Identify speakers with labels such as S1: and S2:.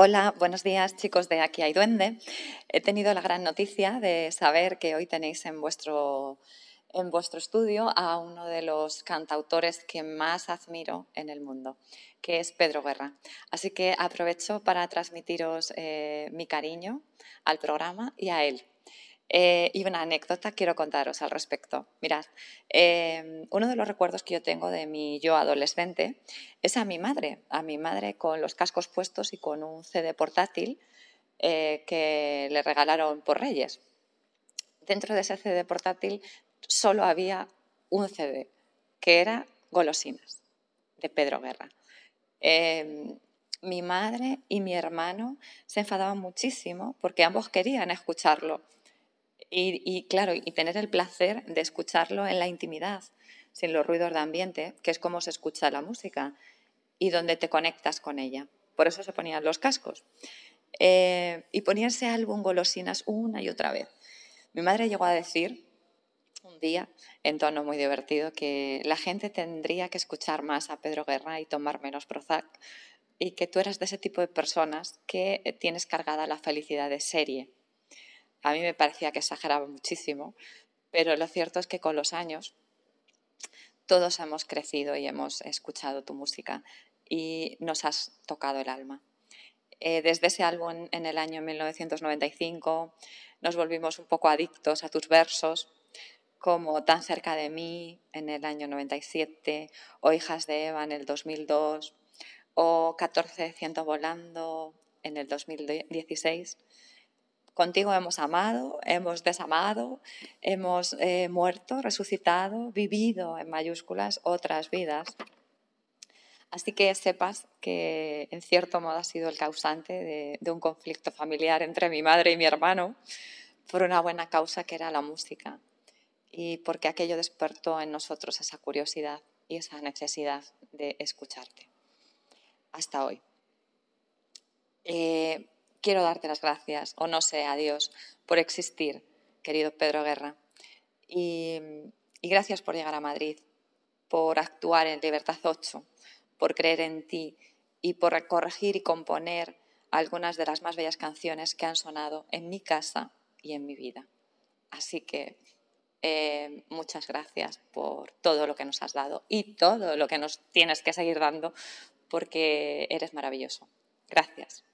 S1: Hola, buenos días chicos de Aquí hay Duende. He tenido la gran noticia de saber que hoy tenéis en vuestro, en vuestro estudio a uno de los cantautores que más admiro en el mundo, que es Pedro Guerra. Así que aprovecho para transmitiros eh, mi cariño al programa y a él. Eh, y una anécdota quiero contaros al respecto. Mirad, eh, uno de los recuerdos que yo tengo de mi yo adolescente es a mi madre, a mi madre con los cascos puestos y con un CD portátil eh, que le regalaron por Reyes. Dentro de ese CD portátil solo había un CD, que era Golosinas, de Pedro Guerra. mi madre y mi hermano se enfadaban muchísimo porque ambos querían escucharlo y, claro, y tener el placer de escucharlo en la intimidad, sin los ruidos de ambiente, que es como se escucha la música y donde te conectas con ella. Por eso se ponían los cascos. Eh, y poníanse álbum golosinas una y otra vez. Mi madre llegó a decir un día, en tono muy divertido, que la gente tendría que escuchar más a Pedro Guerra y tomar menos Prozac, y que tú eras de ese tipo de personas que tienes cargada la felicidad de serie a mí me parecía que exageraba muchísimo, pero lo cierto es que con los años todos hemos crecido y hemos escuchado tu música y nos has tocado el alma. Eh, desde ese álbum en el año 1995 nos volvimos un poco adictos a tus versos, como Tan cerca de mí en el año 97, o Hijas de Eva en el 2002, o 14 ciento volando en el 2016. Contigo hemos amado, hemos desamado, hemos eh, muerto, resucitado, vivido en mayúsculas otras vidas. Así que sepas que en cierto modo ha sido el causante de, un conflicto familiar entre mi madre y mi hermano por una buena causa que era la música y porque aquello despertó en nosotros esa curiosidad y esa necesidad de escucharte. Hasta hoy. Eh, quiero darte las gracias, o no sé, a Dios, por existir, querido Pedro Guerra. Y, gracias por llegar a Madrid, por actuar en Libertad 8, por creer en ti y por corregir y componer algunas de las más bellas canciones que han sonado en mi casa y en mi vida. Así que eh, muchas gracias por todo lo que nos has dado y todo lo que nos tienes que seguir dando porque eres maravilloso. Gracias.